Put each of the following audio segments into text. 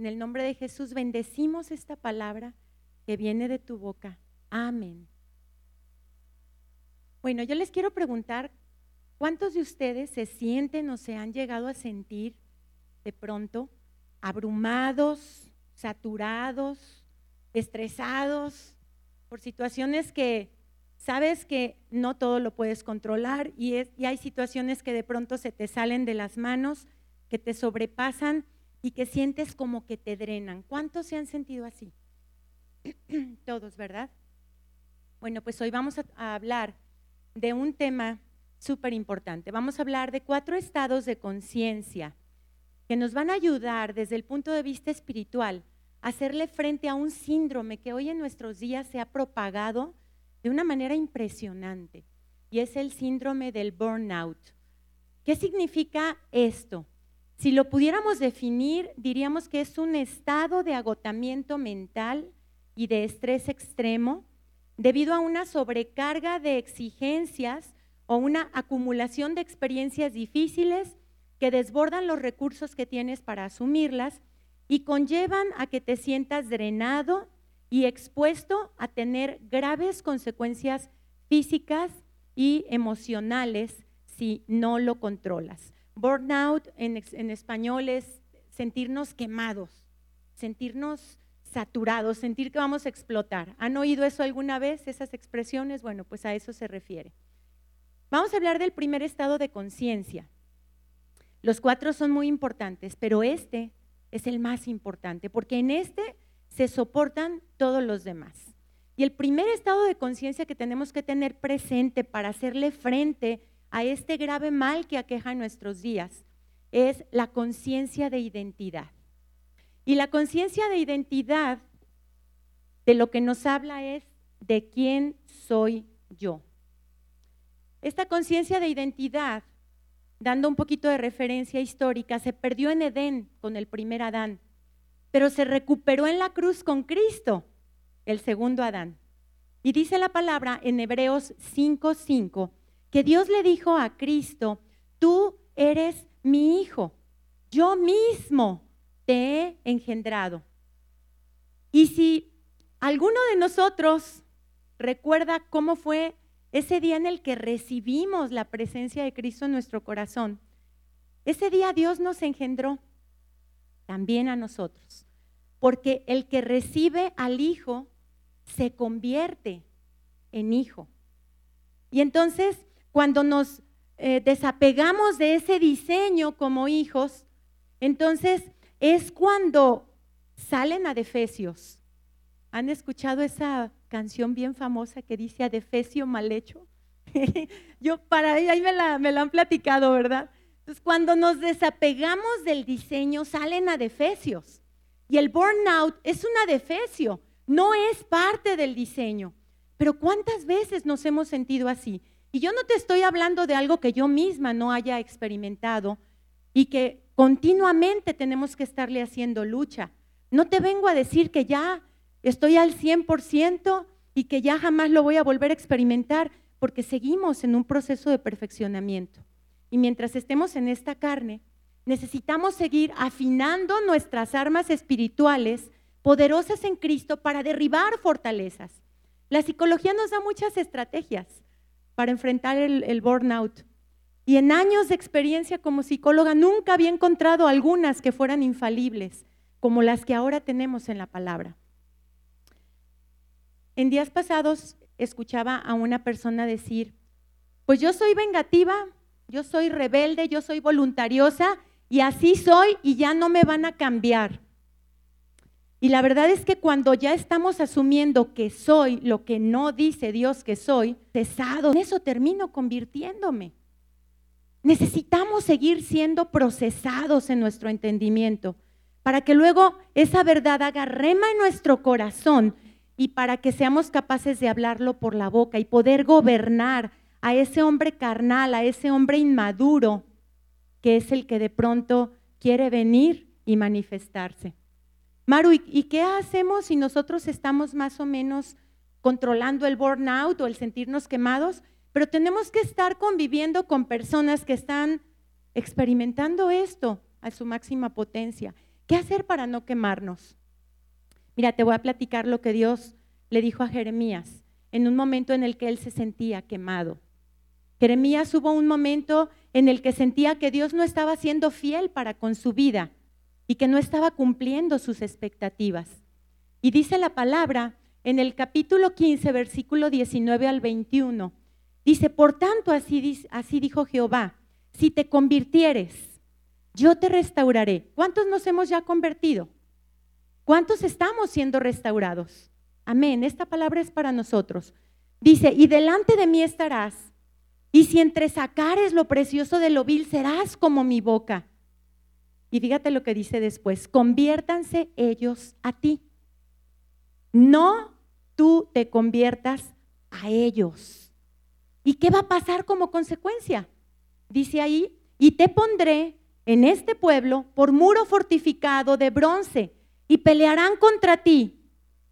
En el nombre de Jesús bendecimos esta palabra que viene de tu boca. Amén. Bueno, yo les quiero preguntar, ¿cuántos de ustedes se sienten o se han llegado a sentir de pronto abrumados, saturados, estresados por situaciones que sabes que no todo lo puedes controlar y, y hay situaciones que de pronto se te salen de las manos, que te sobrepasan y que sientes como que te drenan. ¿Cuántos se han sentido así? Todos, ¿verdad? Bueno, pues hoy vamos a, hablar de un tema súper importante. Vamos a hablar de cuatro estados de conciencia que nos van a ayudar desde el punto de vista espiritual a hacerle frente a un síndrome que hoy en nuestros días se ha propagado de una manera impresionante y es el síndrome del burnout. ¿Qué significa esto? Si lo pudiéramos definir, diríamos que es un estado de agotamiento mental y de estrés extremo debido a una sobrecarga de exigencias o una acumulación de experiencias difíciles que desbordan los recursos que tienes para asumirlas y conllevan a que te sientas drenado y expuesto a tener graves consecuencias físicas y emocionales si no lo controlas. Burnout en, español es sentirnos quemados, sentirnos saturados, sentir que vamos a explotar. ¿Han oído eso alguna vez, esas expresiones? Bueno, pues a eso se refiere. Vamos a hablar del primer estado de conciencia. Los cuatro son muy importantes, pero este es el más importante, porque en este se soportan todos los demás. Y el primer estado de conciencia que tenemos que tener presente para hacerle frente a este grave mal que aqueja nuestros días es la conciencia de identidad. Y la conciencia de identidad de lo que nos habla es de quién soy yo. Esta conciencia de identidad, dando un poquito de referencia histórica, se perdió en Edén con el primer Adán, pero se recuperó en la cruz con Cristo, el segundo Adán. Y dice la palabra en Hebreos 5:5 que Dios le dijo a Cristo, tú eres mi hijo, yo mismo te he engendrado. Y si alguno de nosotros recuerda cómo fue ese día en el que recibimos la presencia de Cristo en nuestro corazón, ese día Dios nos engendró también a nosotros, porque el que recibe al Hijo se convierte en hijo. Y entonces cuando nos eh, desapegamos de ese diseño como hijos, entonces es cuando salen a. ¿Han escuchado esa canción bien famosa que dice a Defesio mal hecho? Yo para ahí, ahí me, la, me la han platicado, ¿verdad? Entonces, cuando nos desapegamos del diseño, salen a. Y el burnout es una defesio, no es parte del diseño. Pero ¿cuántas veces nos hemos sentido así? Y yo no te estoy hablando de algo que yo misma no haya experimentado y que continuamente tenemos que estarle haciendo lucha. No te vengo a decir que ya estoy al 100% y que ya jamás lo voy a volver a experimentar, porque seguimos en un proceso de perfeccionamiento. Y mientras estemos en esta carne, necesitamos seguir afinando nuestras armas espirituales poderosas en Cristo para derribar fortalezas. La psicología nos da muchas estrategias para enfrentar el, burnout. Y en años de experiencia como psicóloga nunca había encontrado algunas que fueran infalibles, como las que ahora tenemos en la palabra. En días pasados escuchaba a una persona decir, pues yo soy vengativa, yo soy rebelde, yo soy voluntariosa y así soy y ya no me van a cambiar. Y la verdad es que cuando ya estamos asumiendo que soy lo que no dice Dios que soy, cesado, en eso termino convirtiéndome. Necesitamos seguir siendo procesados en nuestro entendimiento para que luego esa verdad haga rema en nuestro corazón y para que seamos capaces de hablarlo por la boca y poder gobernar a ese hombre carnal, a ese hombre inmaduro, que es el que de pronto quiere venir y manifestarse. Maru, ¿y qué hacemos si nosotros estamos más o menos controlando el burnout o el sentirnos quemados? Pero tenemos que estar conviviendo con personas que están experimentando esto a su máxima potencia, ¿Qué hacer para no quemarnos? Mira, te voy a platicar lo que Dios le dijo a Jeremías en un momento en el que él se sentía quemado. Jeremías hubo un momento en el que sentía que Dios no estaba siendo fiel para con su vida y que no estaba cumpliendo sus expectativas. Y dice la palabra en el capítulo 15, versículo 19 al 21, dice, por tanto así, dijo Jehová, si te convirtieres, yo te restauraré. ¿Cuántos nos hemos ya convertido? ¿Cuántos estamos siendo restaurados? Amén. Esta palabra es para nosotros. Dice, y delante de mí estarás, y si entre sacares lo precioso de lo vil, serás como mi boca. Y fíjate lo que dice después, conviértanse ellos a ti. No tú te conviertas a ellos. ¿Y qué va a pasar como consecuencia? Dice ahí, y te pondré en este pueblo por muro fortificado de bronce, y pelearán contra ti,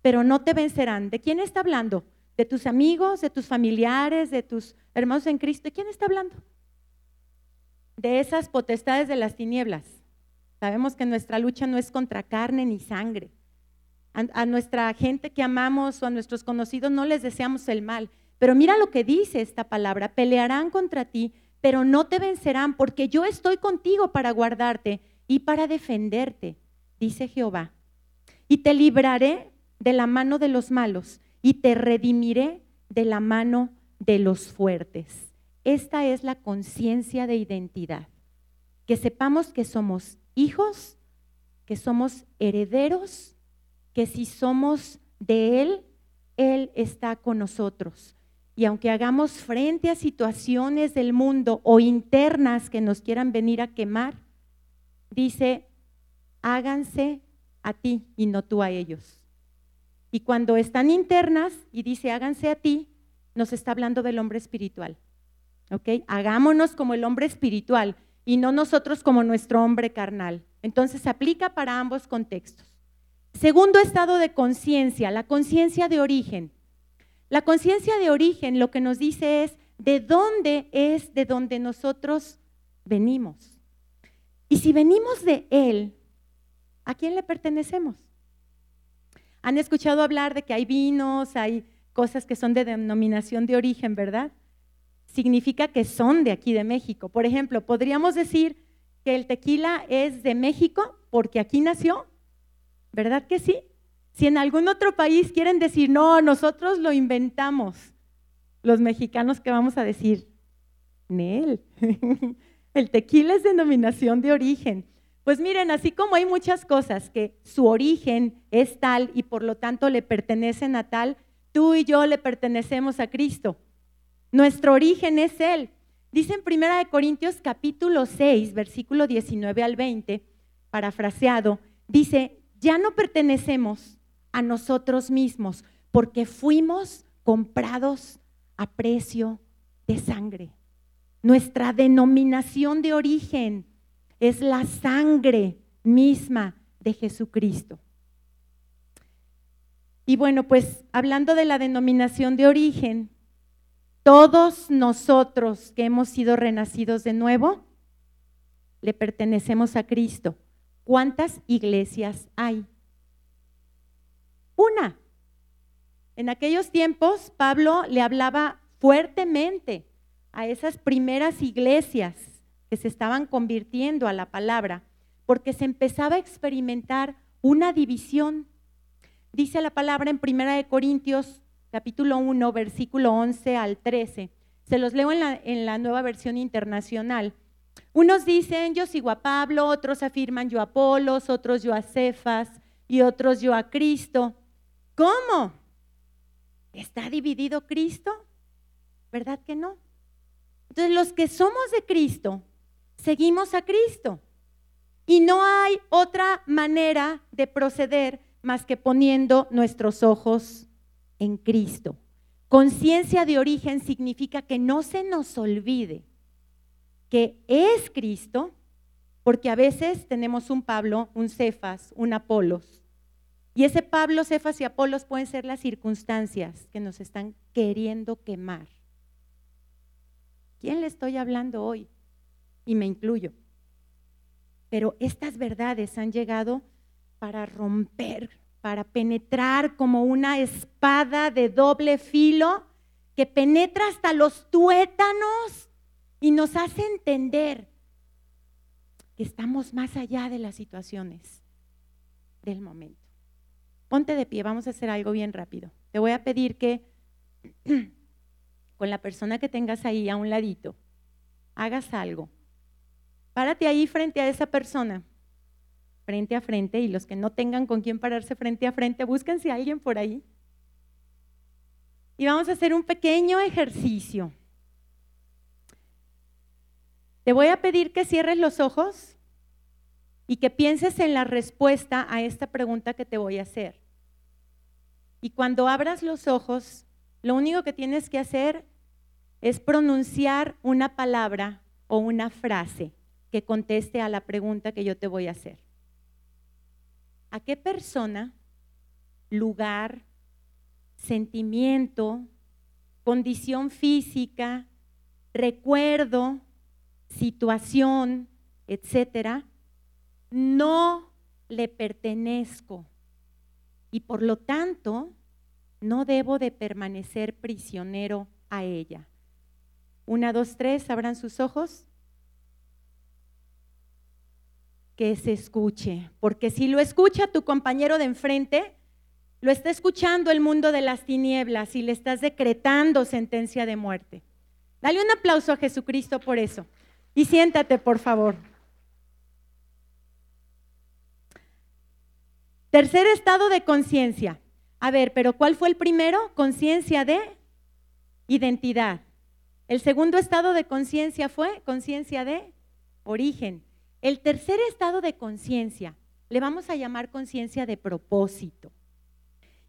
pero no te vencerán. ¿De quién está hablando? ¿De tus amigos, de tus familiares, de tus hermanos en Cristo? ¿De quién está hablando? De esas potestades de las tinieblas. Sabemos que nuestra lucha no es contra carne ni sangre, a, nuestra gente que amamos o a nuestros conocidos no les deseamos el mal. Pero mira lo que dice esta palabra, pelearán contra ti, pero no te vencerán, porque yo estoy contigo para guardarte y para defenderte, dice Jehová. Y te libraré de la mano de los malos y te redimiré de la mano de los fuertes. Esta es la conciencia de identidad. Que sepamos que somos hijos, que somos herederos que si somos de Él, Él está con nosotros. Y aunque hagamos frente a situaciones del mundo o internas que nos quieran venir a quemar, dice, háganse a ti y no tú a ellos. Y cuando están internas y dice, háganse a ti, nos está hablando del hombre espiritual. ¿Ok? Hagámonos como el hombre espiritual y no nosotros como nuestro hombre carnal. Entonces aplica para ambos contextos. Segundo estado de conciencia, la conciencia de origen. La conciencia de origen lo que nos dice es de dónde es de donde nosotros venimos. Y si venimos de Él, ¿a quién le pertenecemos? Han escuchado hablar de que hay vinos, hay cosas que son de denominación de origen, ¿verdad? Significa que son de aquí de México. Por ejemplo, podríamos decir que el tequila es de México porque aquí nació, ¿Verdad que sí? Si en algún otro país quieren decir, no, nosotros lo inventamos, los mexicanos, ¿qué vamos a decir? Nel. El tequila es denominación de origen. Pues miren, así como hay muchas cosas que su origen es tal y por lo tanto le pertenecen a tal, tú y yo le pertenecemos a Cristo. Nuestro origen es Él. Dice en 1 Corintios capítulo 6, versículo 19 al 20, parafraseado, dice, ya no pertenecemos a nosotros mismos porque fuimos comprados a precio de sangre. Nuestra denominación de origen es la sangre misma de Jesucristo. Y bueno, pues hablando de la denominación de origen, todos nosotros que hemos sido renacidos de nuevo, le pertenecemos a Cristo. ¿Cuántas iglesias hay? Una. En aquellos tiempos Pablo le hablaba fuertemente a esas primeras iglesias que se estaban convirtiendo a la palabra, porque se empezaba a experimentar una división. Dice la palabra en Primera de Corintios capítulo 1, versículo 11 al 13. Se los leo en la, en la nueva versión internacional. Unos dicen yo sigo a Pablo, otros afirman yo a Apolos, otros yo a Cefas y otros yo a Cristo. ¿Cómo? ¿Está dividido Cristo? ¿Verdad que no? Entonces los que somos de Cristo, seguimos a Cristo. Y no hay otra manera de proceder más que poniendo nuestros ojos en Cristo. Conciencia de origen significa que no se nos olvide que es Cristo, porque a veces tenemos un Pablo, un Cefas, un Apolos. Y ese Pablo, Cefas y Apolos pueden ser las circunstancias que nos están queriendo quemar. ¿Quién le estoy hablando hoy? Y me incluyo. Pero estas verdades han llegado para romper, para penetrar como una espada de doble filo que penetra hasta los tuétanos y nos hace entender que estamos más allá de las situaciones del momento. Ponte de pie, vamos a hacer algo bien rápido. Te voy a pedir que con la persona que tengas ahí a un ladito, hagas algo. Párate ahí frente a esa persona, frente a frente, y los que no tengan con quién pararse frente a frente, búsquense a alguien por ahí. Y vamos a hacer un pequeño ejercicio. Te voy a pedir que cierres los ojos y que pienses en la respuesta a esta pregunta que te voy a hacer. Y cuando abras los ojos, lo único que tienes que hacer es pronunciar una palabra o una frase que conteste a la pregunta que yo te voy a hacer. ¿A qué persona, lugar, sentimiento, condición física, recuerdo, situación, etcétera, no le pertenezco y por lo tanto no debo de permanecer prisionero a ella. Una, dos, tres, abran sus ojos. Que se escuche, porque si lo escucha tu compañero de enfrente, lo está escuchando el mundo de las tinieblas y le estás decretando sentencia de muerte. Dale un aplauso a Jesucristo por eso. Y siéntate, por favor. Tercer estado de conciencia. A ver, pero ¿cuál fue el primero? Conciencia de identidad. El segundo estado de conciencia fue conciencia de origen. El tercer estado de conciencia le vamos a llamar conciencia de propósito.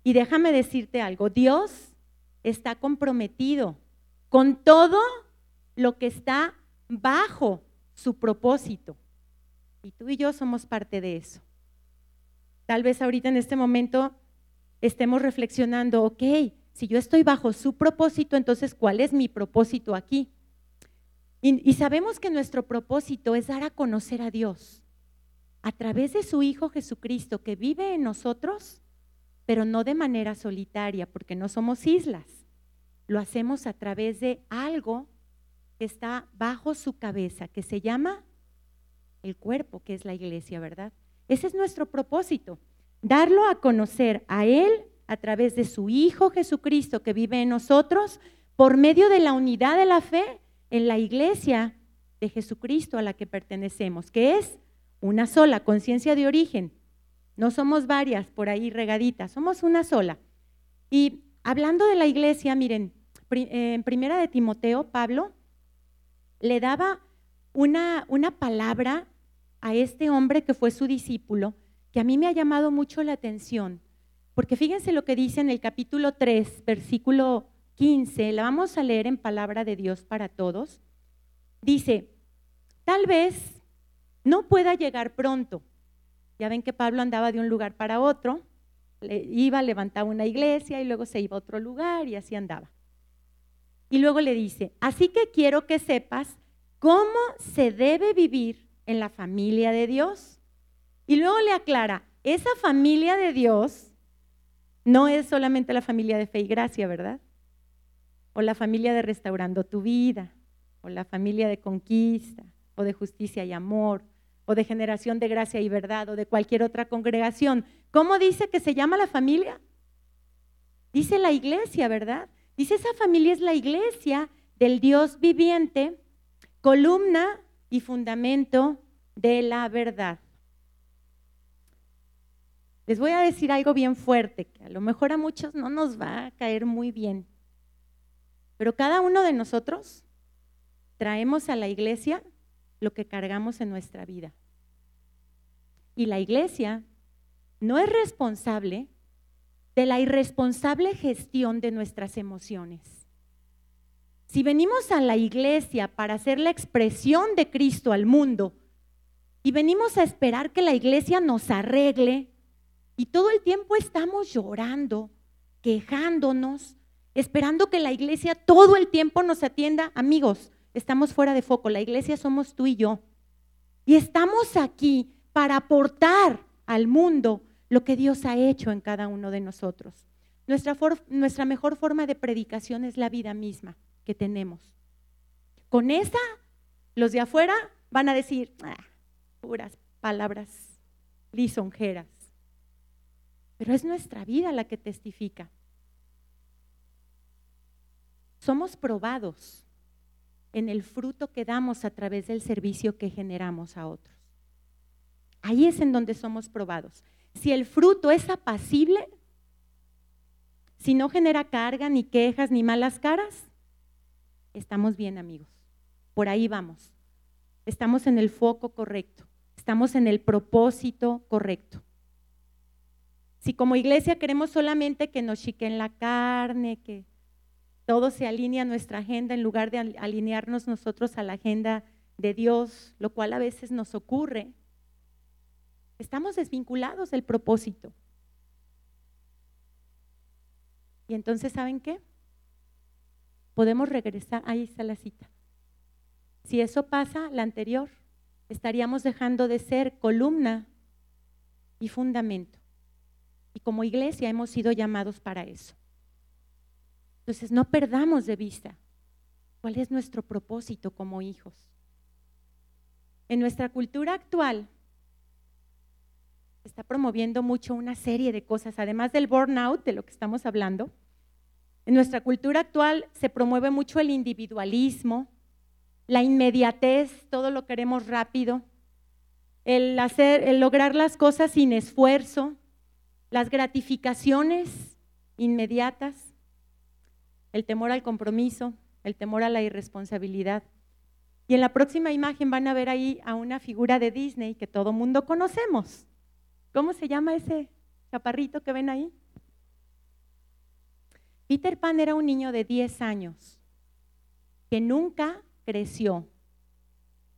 Y déjame decirte algo, Dios está comprometido con todo lo que está bajo su propósito. Y tú y yo somos parte de eso. Tal vez ahorita en este momento estemos reflexionando, ok, si yo estoy bajo su propósito, entonces ¿cuál es mi propósito aquí? Y, sabemos que nuestro propósito es dar a conocer a Dios a través de su Hijo Jesucristo que vive en nosotros, pero no de manera solitaria, porque no somos islas. Lo hacemos a través de algo que está bajo su cabeza, que se llama el cuerpo, que es la iglesia, ¿verdad? Ese es nuestro propósito, darlo a conocer a Él a través de su Hijo Jesucristo que vive en nosotros, por medio de la unidad de la fe en la iglesia de Jesucristo a la que pertenecemos, que es una sola, conciencia de origen. No somos varias por ahí regaditas, somos una sola. Y hablando de la iglesia, miren, en primera de Timoteo, Pablo le daba una, una palabra a este hombre que fue su discípulo, que a mí me ha llamado mucho la atención, porque fíjense lo que dice en el capítulo 3, versículo 15, la vamos a leer en palabra de Dios para todos. Dice, tal vez no pueda llegar pronto. Ya ven que Pablo andaba de un lugar para otro, iba, levantaba una iglesia y luego se iba a otro lugar y así andaba. Y luego le dice, así que quiero que sepas cómo se debe vivir en la familia de Dios. Y luego le aclara, esa familia de Dios no es solamente la familia de fe y gracia, ¿verdad? O la familia de restaurando tu vida, o la familia de conquista, o de justicia y amor, o de generación de gracia y verdad, o de cualquier otra congregación. ¿Cómo dice que se llama la familia? Dice la iglesia, ¿verdad? Dice, esa familia es la iglesia del Dios viviente, columna y fundamento de la verdad. Les voy a decir algo bien fuerte, que a lo mejor a muchos no nos va a caer muy bien, pero cada uno de nosotros traemos a la iglesia lo que cargamos en nuestra vida. Y la iglesia no es responsable de la irresponsable gestión de nuestras emociones. Si venimos a la iglesia para hacer la expresión de Cristo al mundo y venimos a esperar que la iglesia nos arregle y todo el tiempo estamos llorando, quejándonos, esperando que la iglesia todo el tiempo nos atienda, amigos, estamos fuera de foco, la iglesia somos tú y yo. Y estamos aquí para aportar al mundo lo que Dios ha hecho en cada uno de nosotros. Nuestra, nuestra mejor forma de predicación es la vida misma que tenemos. Con esa, los de afuera van a decir, ah, puras palabras lisonjeras. Pero es nuestra vida la que testifica. Somos probados en el fruto que damos a través del servicio que generamos a otros. Ahí es en donde somos probados. Si el fruto es apacible, si no genera carga, ni quejas, ni malas caras, estamos bien amigos. Por ahí vamos. Estamos en el foco correcto. Estamos en el propósito correcto. Si como iglesia queremos solamente que nos chiquen la carne, que todo se alinea a nuestra agenda en lugar de alinearnos nosotros a la agenda de Dios, lo cual a veces nos ocurre, estamos desvinculados del propósito. Y entonces, ¿saben qué? Podemos regresar, ahí está la cita. Si eso pasa, la anterior, estaríamos dejando de ser columna y fundamento. Y como iglesia hemos sido llamados para eso. Entonces, no perdamos de vista cuál es nuestro propósito como hijos. En nuestra cultura actual está promoviendo mucho una serie de cosas, además del burnout, de lo que estamos hablando. En nuestra cultura actual se promueve mucho el individualismo, la inmediatez, todo lo queremos rápido, el el lograr las cosas sin esfuerzo, las gratificaciones inmediatas el temor al compromiso, el temor a la irresponsabilidad. Y en la próxima imagen van a ver ahí a una figura de Disney que todo mundo conocemos. ¿Cómo se llama ese chaparrito que ven ahí? Peter Pan era un niño de 10 años que nunca creció.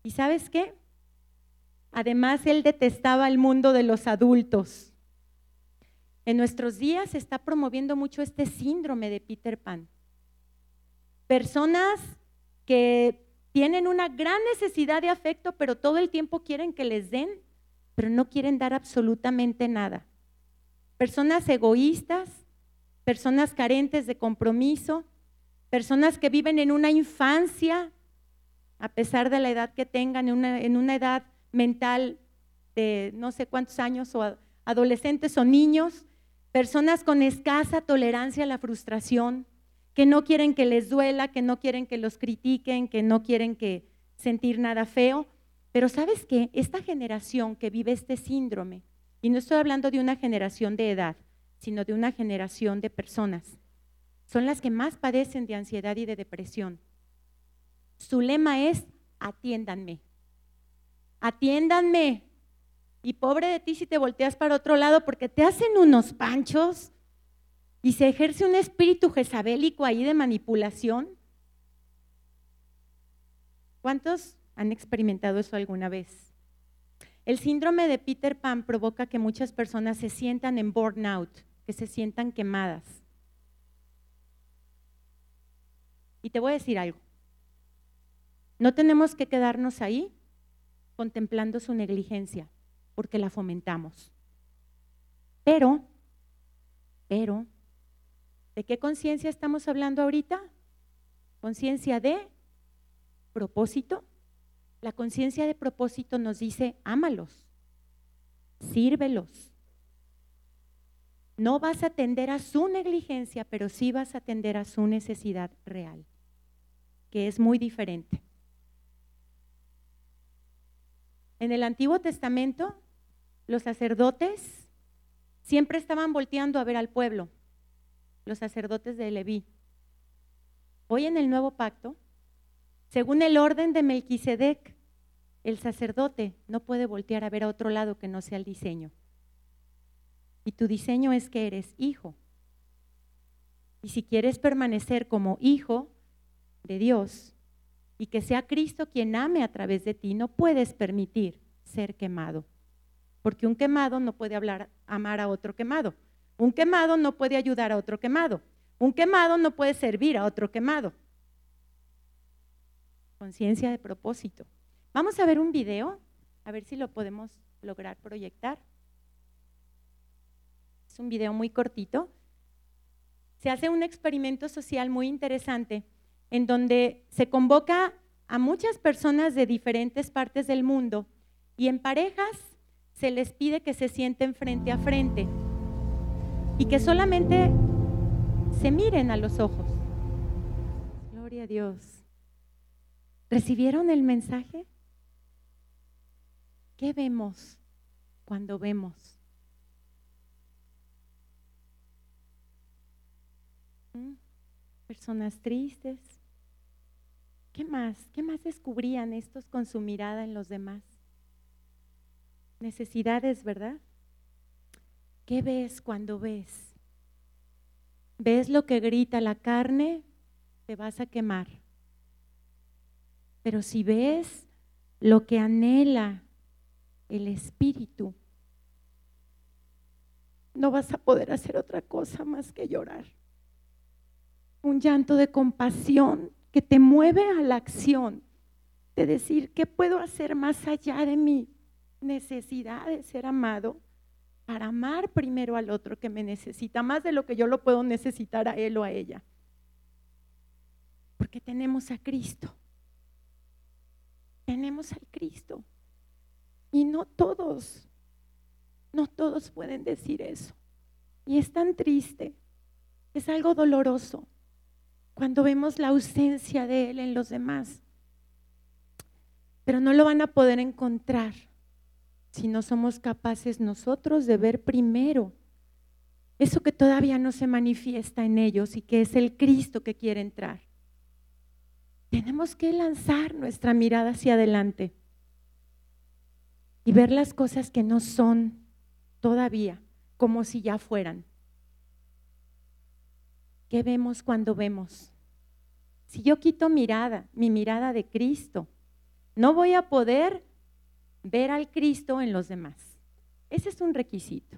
¿Y sabes qué? Además, él detestaba el mundo de los adultos. En nuestros días se está promoviendo mucho este síndrome de Peter Pan personas que tienen una gran necesidad de afecto, pero todo el tiempo quieren que les den, pero no quieren dar absolutamente nada. Personas egoístas, personas carentes de compromiso, personas que viven en una infancia, a pesar de la edad que tengan, en una, en una edad mental de no sé cuántos años, o adolescentes o niños, personas con escasa tolerancia a la frustración, que no quieren que les duela, que no quieren que los critiquen, que no quieren que sentir nada feo. Pero sabes qué? Esta generación que vive este síndrome, y no estoy hablando de una generación de edad, sino de una generación de personas, son las que más padecen de ansiedad y de depresión. Su lema es, atiéndanme, atiéndanme. Y pobre de ti si te volteas para otro lado porque te hacen unos panchos y se ejerce un espíritu jezabélico ahí de manipulación. ¿Cuántos han experimentado eso alguna vez? El síndrome de Peter Pan provoca que muchas personas se sientan en burnout, que se sientan quemadas. Y te voy a decir algo. No tenemos que quedarnos ahí contemplando su negligencia, porque la fomentamos. Pero, pero, ¿De qué conciencia estamos hablando ahorita? Conciencia de propósito. La conciencia de propósito nos dice, ámalos, sírvelos. No vas a atender a su negligencia, pero sí vas a atender a su necesidad real, que es muy diferente. En el Antiguo Testamento, los sacerdotes siempre estaban volteando a ver al pueblo los sacerdotes de Leví. Hoy en el nuevo pacto, según el orden de Melquisedec, el sacerdote no puede voltear a ver a otro lado que no sea el diseño. Y tu diseño es que eres hijo. Y si quieres permanecer como hijo de Dios y que sea Cristo quien ame a través de ti, no puedes permitir ser quemado. Porque un quemado no puede hablar, amar a otro quemado. Un quemado no puede ayudar a otro quemado. Un quemado no puede servir a otro quemado. Conciencia de propósito. Vamos a ver un video A ver si lo podemos lograr proyectar. Es un video muy cortito. Se hace un experimento social muy interesante en donde se convoca a muchas personas de diferentes partes del mundo y en parejas se les pide que se sienten frente a frente y que solamente se miren a los ojos. Gloria a Dios. ¿Recibieron el mensaje? ¿Qué vemos cuando vemos? ¿Mm? Personas tristes. ¿Qué más? ¿Qué más descubrían estos con su mirada en los demás? Necesidades, ¿verdad? ¿Qué ves cuando ves? ¿Ves lo que grita la carne? Te vas a quemar. Pero si ves lo que anhela el espíritu, no vas a poder hacer otra cosa más que llorar. Un llanto de compasión que te mueve a la acción, de decir, ¿qué puedo hacer más allá de mi necesidad de ser amado? Para amar primero al otro que me necesita, más de lo que yo lo puedo necesitar a él o a ella. Porque tenemos a Cristo. Tenemos al Cristo. Y no todos, no todos pueden decir eso. Y es tan triste, es algo doloroso cuando vemos la ausencia de Él en los demás. Pero no lo van a poder encontrar si no somos capaces nosotros de ver primero eso que todavía no se manifiesta en ellos y que es el Cristo que quiere entrar. Tenemos que lanzar nuestra mirada hacia adelante y ver las cosas que no son todavía, como si ya fueran. ¿Qué vemos cuando vemos? Si yo quito mirada, mi mirada de Cristo, no voy a poder ver al Cristo en los demás. Ese es un requisito.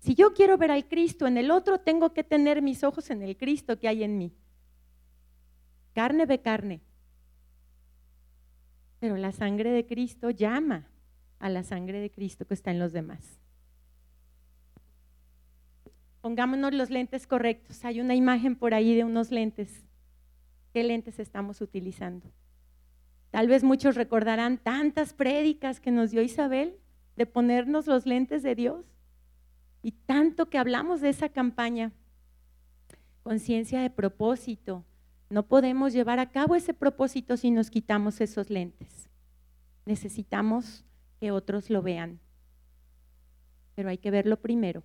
Si yo quiero ver al Cristo en el otro, tengo que tener mis ojos en el Cristo que hay en mí. Carne ve carne. Pero la sangre de Cristo llama a la sangre de Cristo que está en los demás. Pongámonos los lentes correctos. Hay una imagen por ahí de unos lentes. ¿Qué lentes estamos utilizando? Tal vez muchos recordarán tantas prédicas que nos dio Isabel de ponernos los lentes de Dios y tanto que hablamos de esa campaña. Conciencia de propósito. No podemos llevar a cabo ese propósito si nos quitamos esos lentes. Necesitamos que otros lo vean. Pero hay que verlo primero,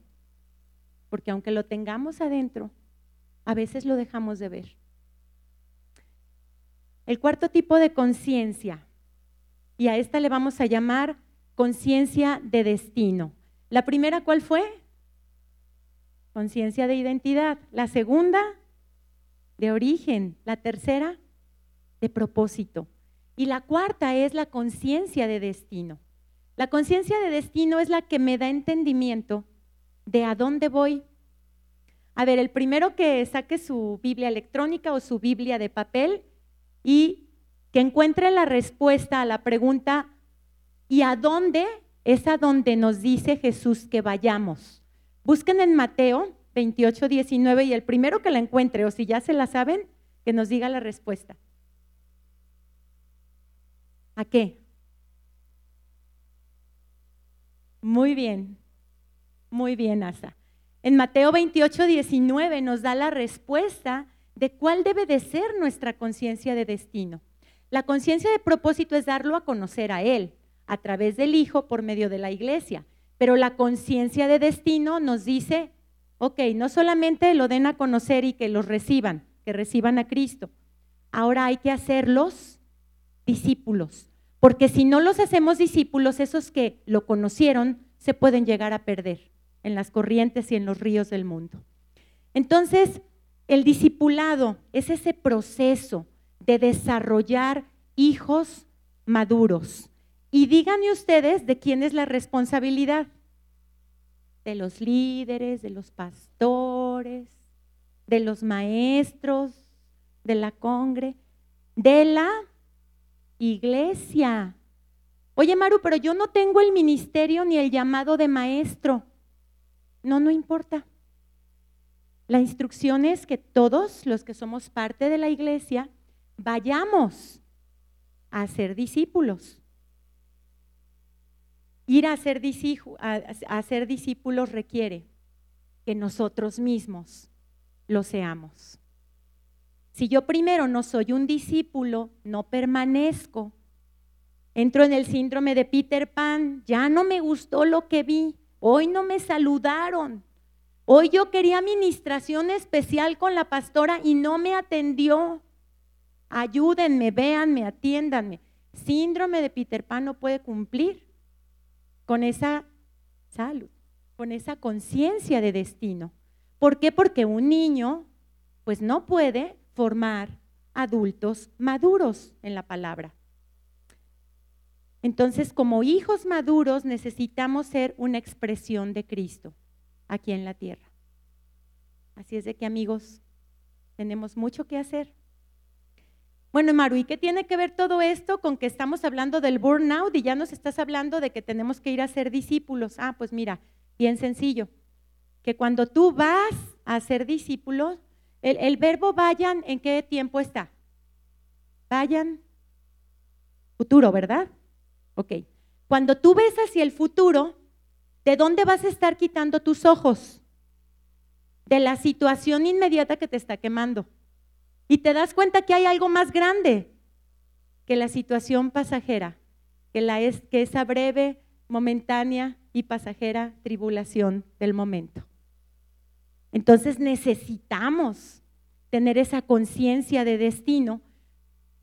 porque aunque lo tengamos adentro, a veces lo dejamos de ver. El cuarto tipo de conciencia, y a esta le vamos a llamar conciencia de destino. La primera, ¿cuál fue? Conciencia de identidad. La segunda, de origen. La tercera, de propósito. Y la cuarta es la conciencia de destino. La conciencia de destino es la que me da entendimiento de a dónde voy. A ver, el primero que saque su Biblia electrónica o su Biblia de papel y que encuentre la respuesta a la pregunta ¿y a dónde? Es a donde nos dice Jesús que vayamos. Busquen en Mateo 28, 19 y el primero que la encuentre, o si ya se la saben, que nos diga la respuesta. ¿A qué? Muy bien, muy bien, Asa. En Mateo 28, 19 nos da la respuesta de cuál debe de ser nuestra conciencia de destino. La conciencia de propósito es darlo a conocer a Él a través del Hijo por medio de la iglesia, pero la conciencia de destino nos dice, ok, no solamente lo den a conocer y que los reciban, que reciban a Cristo, ahora hay que hacerlos discípulos, porque si no los hacemos discípulos, esos que lo conocieron se pueden llegar a perder en las corrientes y en los ríos del mundo. Entonces, el discipulado es ese proceso de desarrollar hijos maduros. Y díganme ustedes de quién es la responsabilidad. De los líderes, de los pastores, de los maestros, de la congre, de la iglesia. Oye, Maru, pero yo no tengo el ministerio ni el llamado de maestro. No, no importa. La instrucción es que todos los que somos parte de la iglesia vayamos a ser discípulos. Ir a ser, discípulos requiere que nosotros mismos lo seamos. Si yo primero no soy un discípulo, no permanezco. Entro en el síndrome de Peter Pan, ya no me gustó lo que vi, hoy no me saludaron, hoy yo quería administración especial con la pastora y no me atendió. Ayúdenme, véanme, atiéndanme. Síndrome de Peter Pan no puede cumplir con esa salud, con esa conciencia de destino. ¿Por qué? Porque un niño pues no puede formar adultos maduros en la palabra. Entonces, como hijos maduros necesitamos ser una expresión de Cristo aquí en la tierra. Así es de que amigos, tenemos mucho que hacer. Bueno, Maru, ¿y qué tiene que ver todo esto con que estamos hablando del burnout y ya nos estás hablando de que tenemos que ir a ser discípulos? Ah, pues mira, bien sencillo, que cuando tú vas a ser discípulos, el, el verbo vayan, ¿en qué tiempo está? Vayan, futuro, ¿verdad? Ok. Cuando tú ves hacia el futuro, ¿de dónde vas a estar quitando tus ojos? De la situación inmediata que te está quemando. Y te das cuenta que hay algo más grande que la situación pasajera, que, la es, que esa breve, momentánea y pasajera tribulación del momento. Entonces necesitamos tener esa conciencia de destino,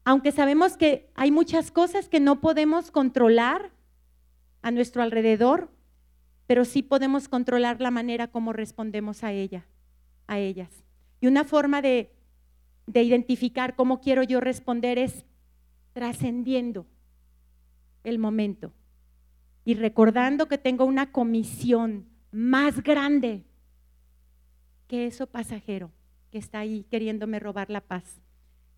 aunque sabemos que hay muchas cosas que no podemos controlar a nuestro alrededor, pero sí podemos controlar la manera como respondemos a ella, a ellas. Y una forma de de identificar cómo quiero yo responder es trascendiendo el momento y recordando que tengo una comisión más grande que eso pasajero que está ahí queriéndome robar la paz.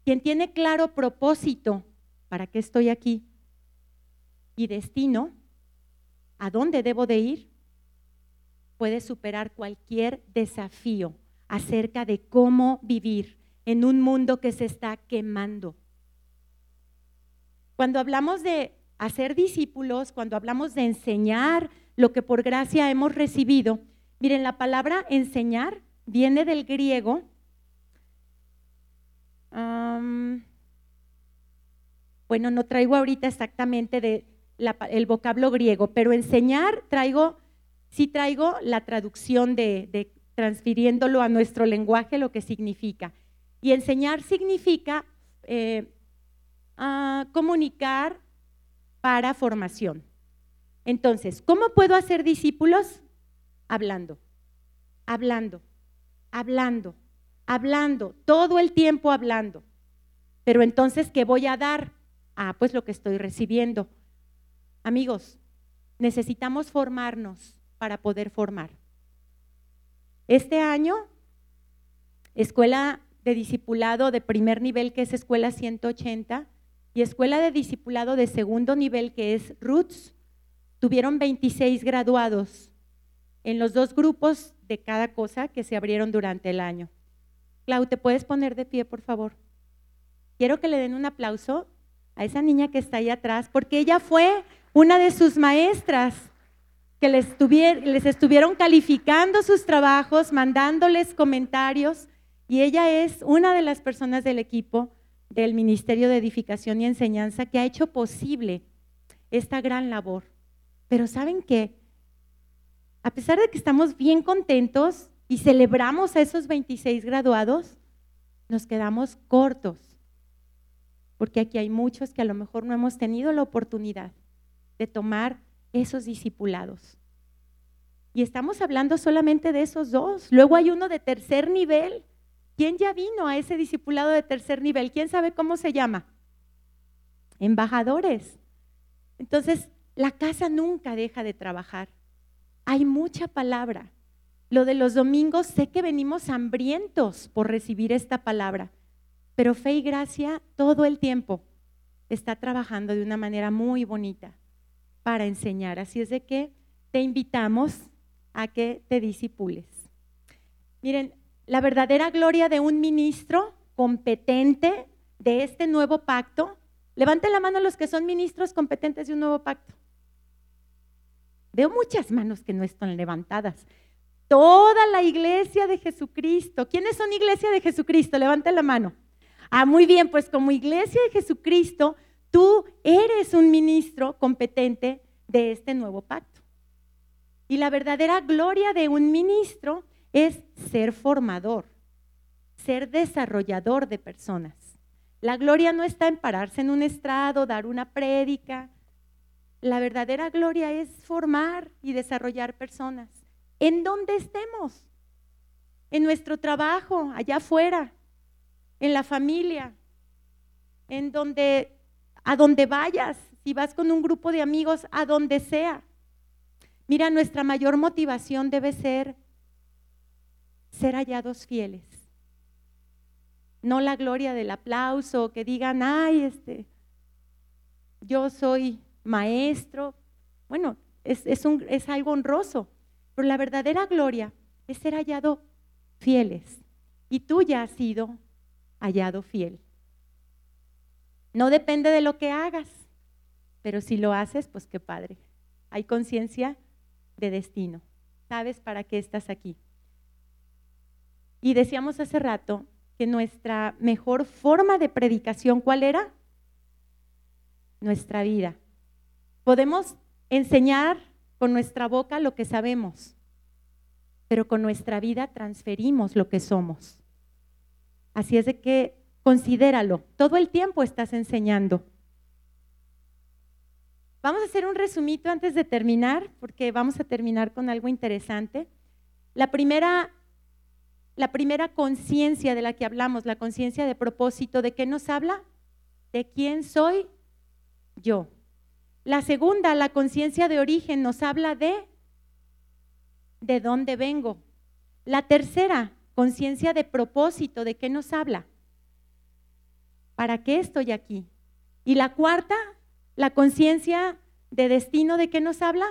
Quien tiene claro propósito, ¿para qué estoy aquí? Y destino, ¿a dónde debo de ir? Puede superar cualquier desafío acerca de cómo vivir en un mundo que se está quemando. Cuando hablamos de hacer discípulos, cuando hablamos de enseñar lo que por gracia hemos recibido, miren, la palabra enseñar viene del griego. bueno, no traigo ahorita exactamente el vocablo griego, pero enseñar traigo, sí traigo la traducción de, transfiriéndolo a nuestro lenguaje, lo que significa. Y enseñar significa eh, comunicar para formación. Entonces, ¿cómo puedo hacer discípulos? Hablando, hablando, hablando, hablando, todo el tiempo hablando. Pero entonces, ¿qué voy a dar? Ah, pues lo que estoy recibiendo. Amigos, necesitamos formarnos para poder formar. Este año, Escuela de discipulado de primer nivel, que es Escuela 180, y Escuela de discipulado de segundo nivel, que es Roots, tuvieron 26 graduados en los dos grupos de cada cosa que se abrieron durante el año. Clau, ¿te puedes poner de pie, por favor? Quiero que le den un aplauso a esa niña que está ahí atrás, porque ella fue una de sus maestras que les, les estuvieron calificando sus trabajos, mandándoles comentarios y ella es una de las personas del equipo del Ministerio de Edificación y Enseñanza que ha hecho posible esta gran labor. Pero ¿saben qué? A pesar de que estamos bien contentos y celebramos a esos 26 graduados, nos quedamos cortos, porque aquí hay muchos que a lo mejor no hemos tenido la oportunidad de tomar esos discipulados. Y estamos hablando solamente de esos dos. Luego hay uno de tercer nivel ¿Quién ya vino a ese discipulado de tercer nivel? ¿Quién sabe cómo se llama? Embajadores. Entonces, la casa nunca deja de trabajar. Hay mucha palabra. Lo de los domingos, sé que venimos hambrientos por recibir esta palabra, pero fe y gracia todo el tiempo está trabajando de una manera muy bonita. Para enseñar. Así es de que te invitamos a que te disipules. Miren, la verdadera gloria de un ministro competente de este nuevo pacto. Levanten la mano los que son ministros competentes de un nuevo pacto. Veo muchas manos que no están levantadas. Toda la iglesia de Jesucristo. ¿Quiénes son iglesia de Jesucristo? Levanten la mano. Ah, muy bien, pues como iglesia de Jesucristo, tú eres un ministro competente de este nuevo pacto. Y la verdadera gloria de un ministro es ser formador, ser desarrollador de personas. La gloria no está en pararse en un estrado, dar una prédica. La verdadera gloria es formar y desarrollar personas en donde estemos, en nuestro trabajo, allá afuera, en la familia, en donde, a donde vayas, si vas con un grupo de amigos, a donde sea. Mira, nuestra mayor motivación debe ser ser hallados fieles. No la gloria del aplauso, que digan, ay, este, yo soy maestro. Bueno, es, es algo honroso, pero la verdadera gloria es ser hallado fieles. Y tú ya has sido hallado fiel. No depende de lo que hagas, pero si lo haces, pues qué padre. Hay conciencia de destino. Sabes para qué estás aquí. Y decíamos hace rato que nuestra mejor forma de predicación, ¿cuál era? Nuestra vida. Podemos enseñar con nuestra boca lo que sabemos, pero con nuestra vida transferimos lo que somos. Así es de que considéralo, todo el tiempo estás enseñando. Vamos a hacer un resumito antes de terminar, porque vamos a terminar con algo interesante. La primera, la primera conciencia de la que hablamos, la conciencia de propósito, ¿de qué nos habla? De quién soy yo. La segunda, la conciencia de origen, nos habla de de dónde vengo. La tercera, conciencia de propósito, ¿de qué nos habla? ¿Para qué estoy aquí? Y la cuarta, la conciencia de destino, ¿de qué nos habla?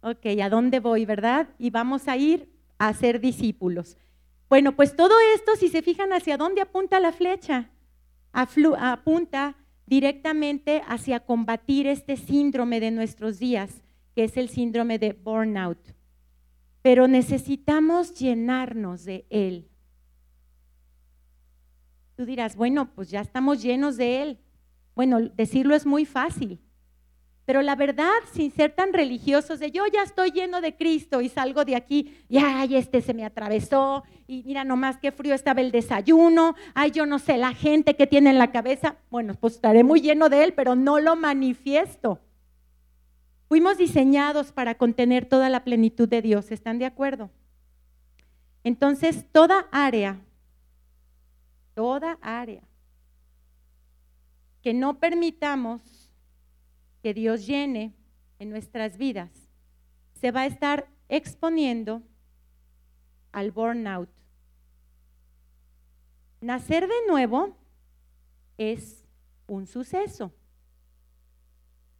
Ok, ¿a dónde voy, verdad? Y vamos a ir a ser discípulos. Bueno, pues todo esto, si se fijan hacia dónde apunta la flecha, apunta directamente hacia combatir este síndrome de nuestros días, que es el síndrome de burnout. Pero necesitamos llenarnos de él. Tú dirás, bueno, pues ya estamos llenos de él. Bueno, decirlo es muy fácil, pero la verdad, sin ser tan religiosos, de yo ya estoy lleno de Cristo y salgo de aquí, y ay, este se me atravesó, y mira nomás qué frío estaba el desayuno, ay, yo no sé, la gente que tiene en la cabeza, bueno, pues estaré muy lleno de Él, pero no lo manifiesto. Fuimos diseñados para contener toda la plenitud de Dios, ¿están de acuerdo? Entonces, toda área, toda área que no permitamos que Dios llene en nuestras vidas, se va a estar exponiendo al burnout. Nacer de nuevo es un suceso,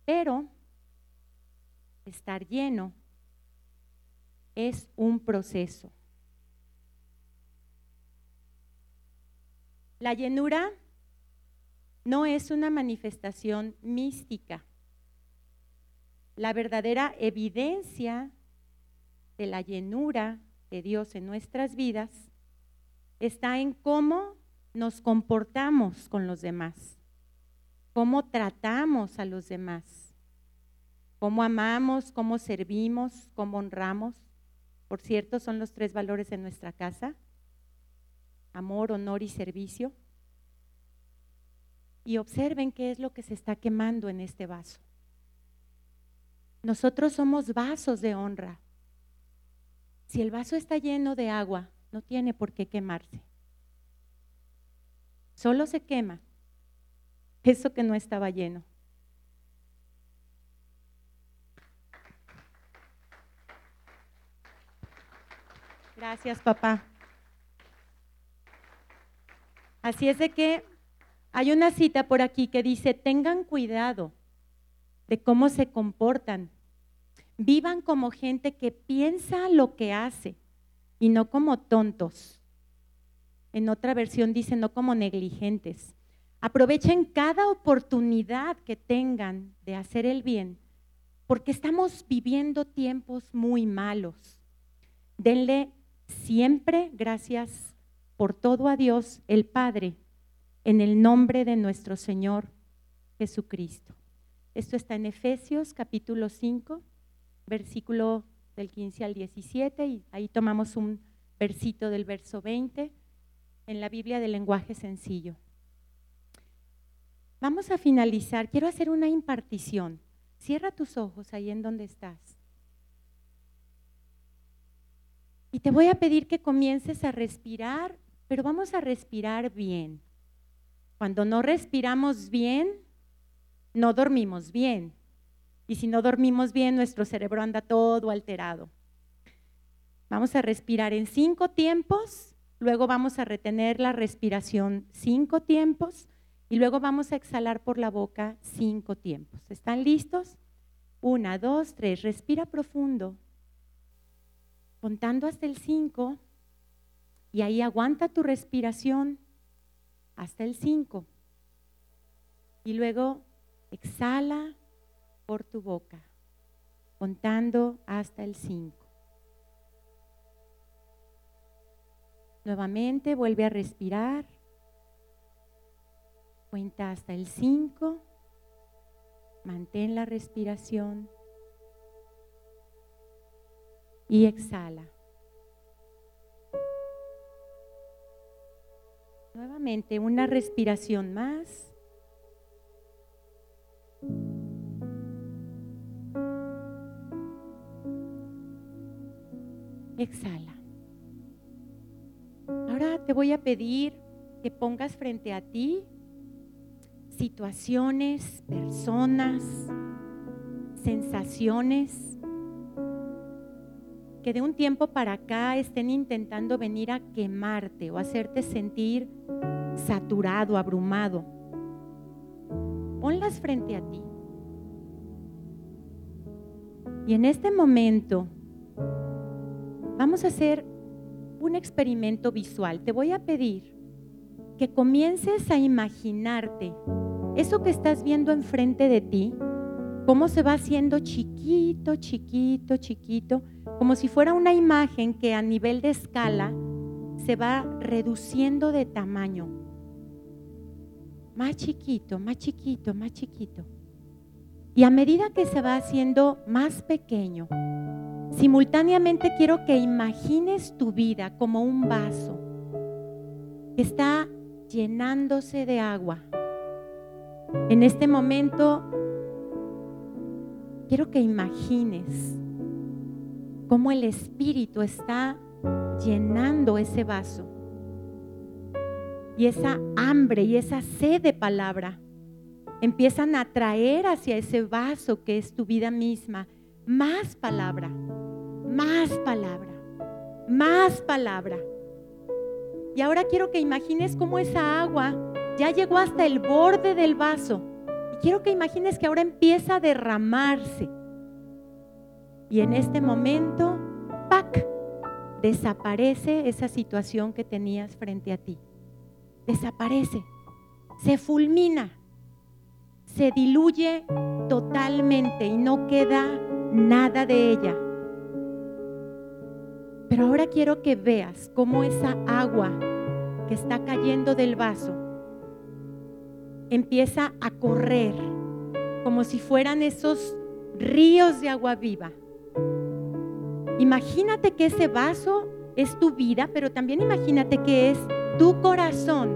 pero estar lleno es un proceso. La llenura no es una manifestación mística la verdadera evidencia de la llenura de Dios en nuestras vidas está en cómo nos comportamos con los demás, cómo tratamos a los demás, cómo amamos, cómo servimos, cómo honramos. Por cierto, son los tres valores de nuestra casa, amor, honor y servicio. Y observen qué es lo que se está quemando en este vaso. Nosotros somos vasos de honra. Si el vaso está lleno de agua, no tiene por qué quemarse. Solo se quema eso que no estaba lleno. Gracias, papá. Así es de que hay una cita por aquí que dice, tengan cuidado de cómo se comportan. Vivan como gente que piensa lo que hace y no como tontos. En otra versión dice no como negligentes. Aprovechen cada oportunidad que tengan de hacer el bien, porque estamos viviendo tiempos muy malos. Denle siempre gracias por todo a Dios el Padre, en el nombre de nuestro Señor Jesucristo. Esto está en Efesios capítulo 5, versículo del 15 al 17, y ahí tomamos un versito del verso 20 en la Biblia del lenguaje sencillo. Vamos a finalizar. Quiero hacer una impartición. Cierra tus ojos ahí en donde estás. Y te voy a pedir que comiences a respirar, pero vamos a respirar bien. Cuando no respiramos bien, no dormimos bien. Y si no dormimos bien, nuestro cerebro anda todo alterado. Vamos a respirar en cinco tiempos, luego vamos a retener la respiración cinco tiempos y luego vamos a exhalar por la boca cinco tiempos. ¿Están listos? Una, dos, tres. Respira profundo contando hasta el 5 y ahí aguanta tu respiración hasta el 5. Y luego exhala por tu boca, contando hasta el 5. Nuevamente vuelve a respirar. Cuenta hasta el 5. Mantén la respiración y exhala. Nuevamente una respiración más. Exhala. Ahora te voy a pedir que pongas frente a ti situaciones, personas, sensaciones que de un tiempo para acá estén intentando venir a quemarte o hacerte sentir saturado, abrumado. Ponlas frente a ti. Y en este momento vamos a hacer un experimento visual. Te voy a pedir que comiences a imaginarte eso que estás viendo enfrente de ti cómo se va haciendo chiquito, chiquito, chiquito, como si fuera una imagen que a nivel de escala se va reduciendo de tamaño. Más chiquito, más chiquito, más chiquito. Y a medida que se va haciendo más pequeño, simultáneamente quiero que imagines tu vida como un vaso que está llenándose de agua. En este momento quiero que imagines cómo el Espíritu está llenando ese vaso. Y esa hambre y esa sed de palabra empiezan a traer hacia ese vaso que es tu vida misma más palabra, más palabra, más palabra. Y ahora quiero que imagines cómo esa agua ya llegó hasta el borde del vaso quiero que imagines que ahora empieza a derramarse. Y en este momento, ¡pac! Desaparece esa situación que tenías frente a ti. Desaparece. Se fulmina. Se diluye totalmente y no queda nada de ella. Pero ahora quiero que veas cómo esa agua que está cayendo del vaso empieza a correr como si fueran esos ríos de agua viva. Imagínate que ese vaso es tu vida, pero también imagínate que es tu corazón.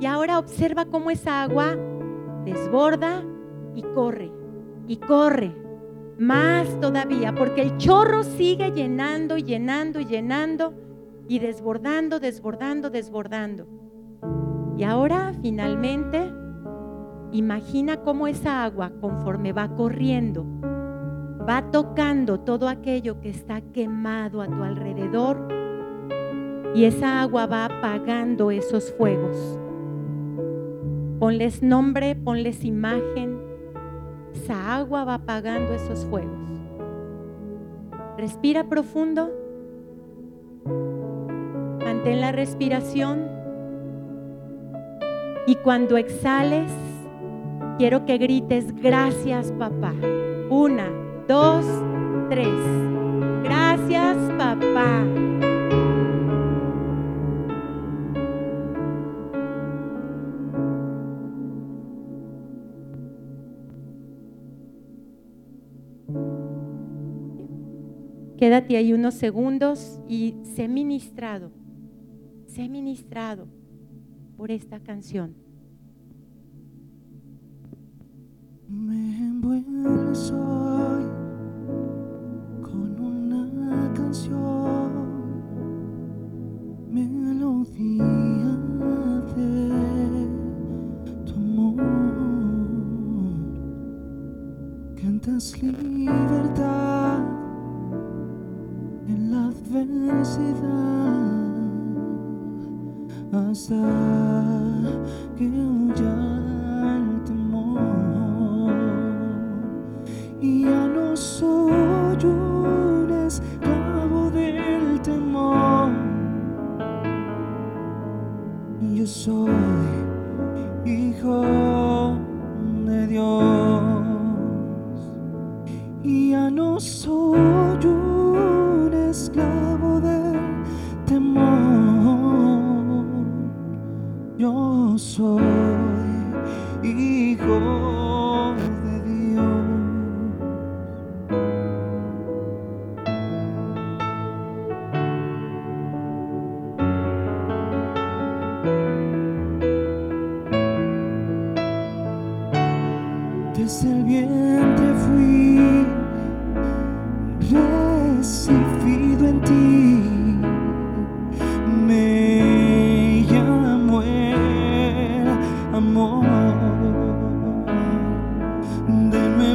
Y ahora observa cómo esa agua desborda y corre, y corre, más todavía, porque el chorro sigue llenando, llenando, llenando, y desbordando, desbordando, desbordando. Y ahora finalmente, imagina cómo esa agua, conforme va corriendo, va tocando todo aquello que está quemado a tu alrededor y esa agua va apagando esos fuegos. Ponles nombre, ponles imagen, esa agua va apagando esos fuegos. Respira profundo. Mantén la respiración. Y cuando exhales, quiero que grites gracias papá. Una, dos, tres. Gracias papá. Quédate ahí unos segundos y sé ministrado, sé ministrado por esta canción. Me envuelves hoy canción,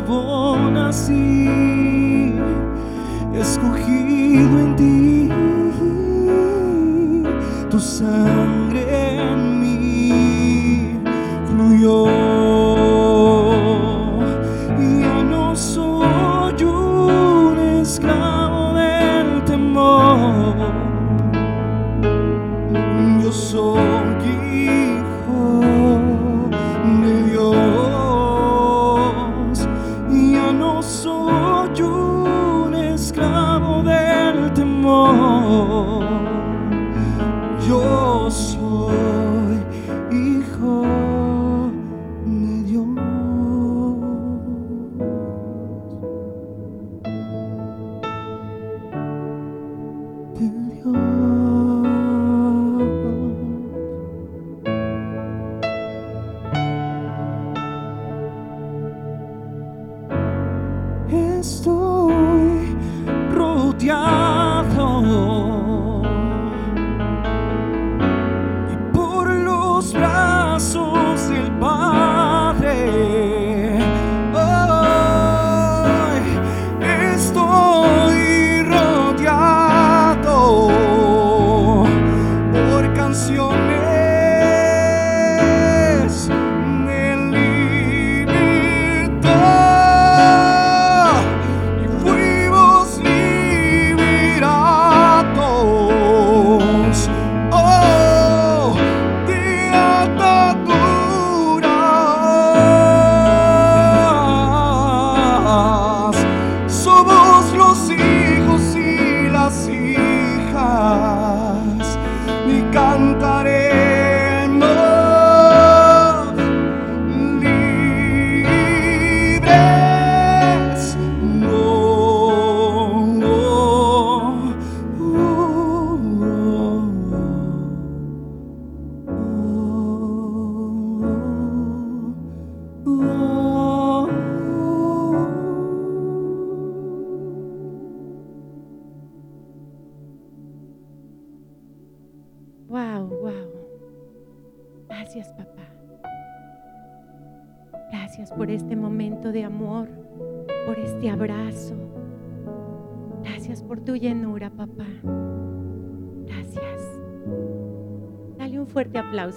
nuevo nací, escogido en ti. Tu sangre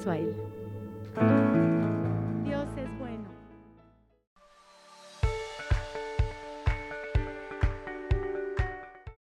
Gracias.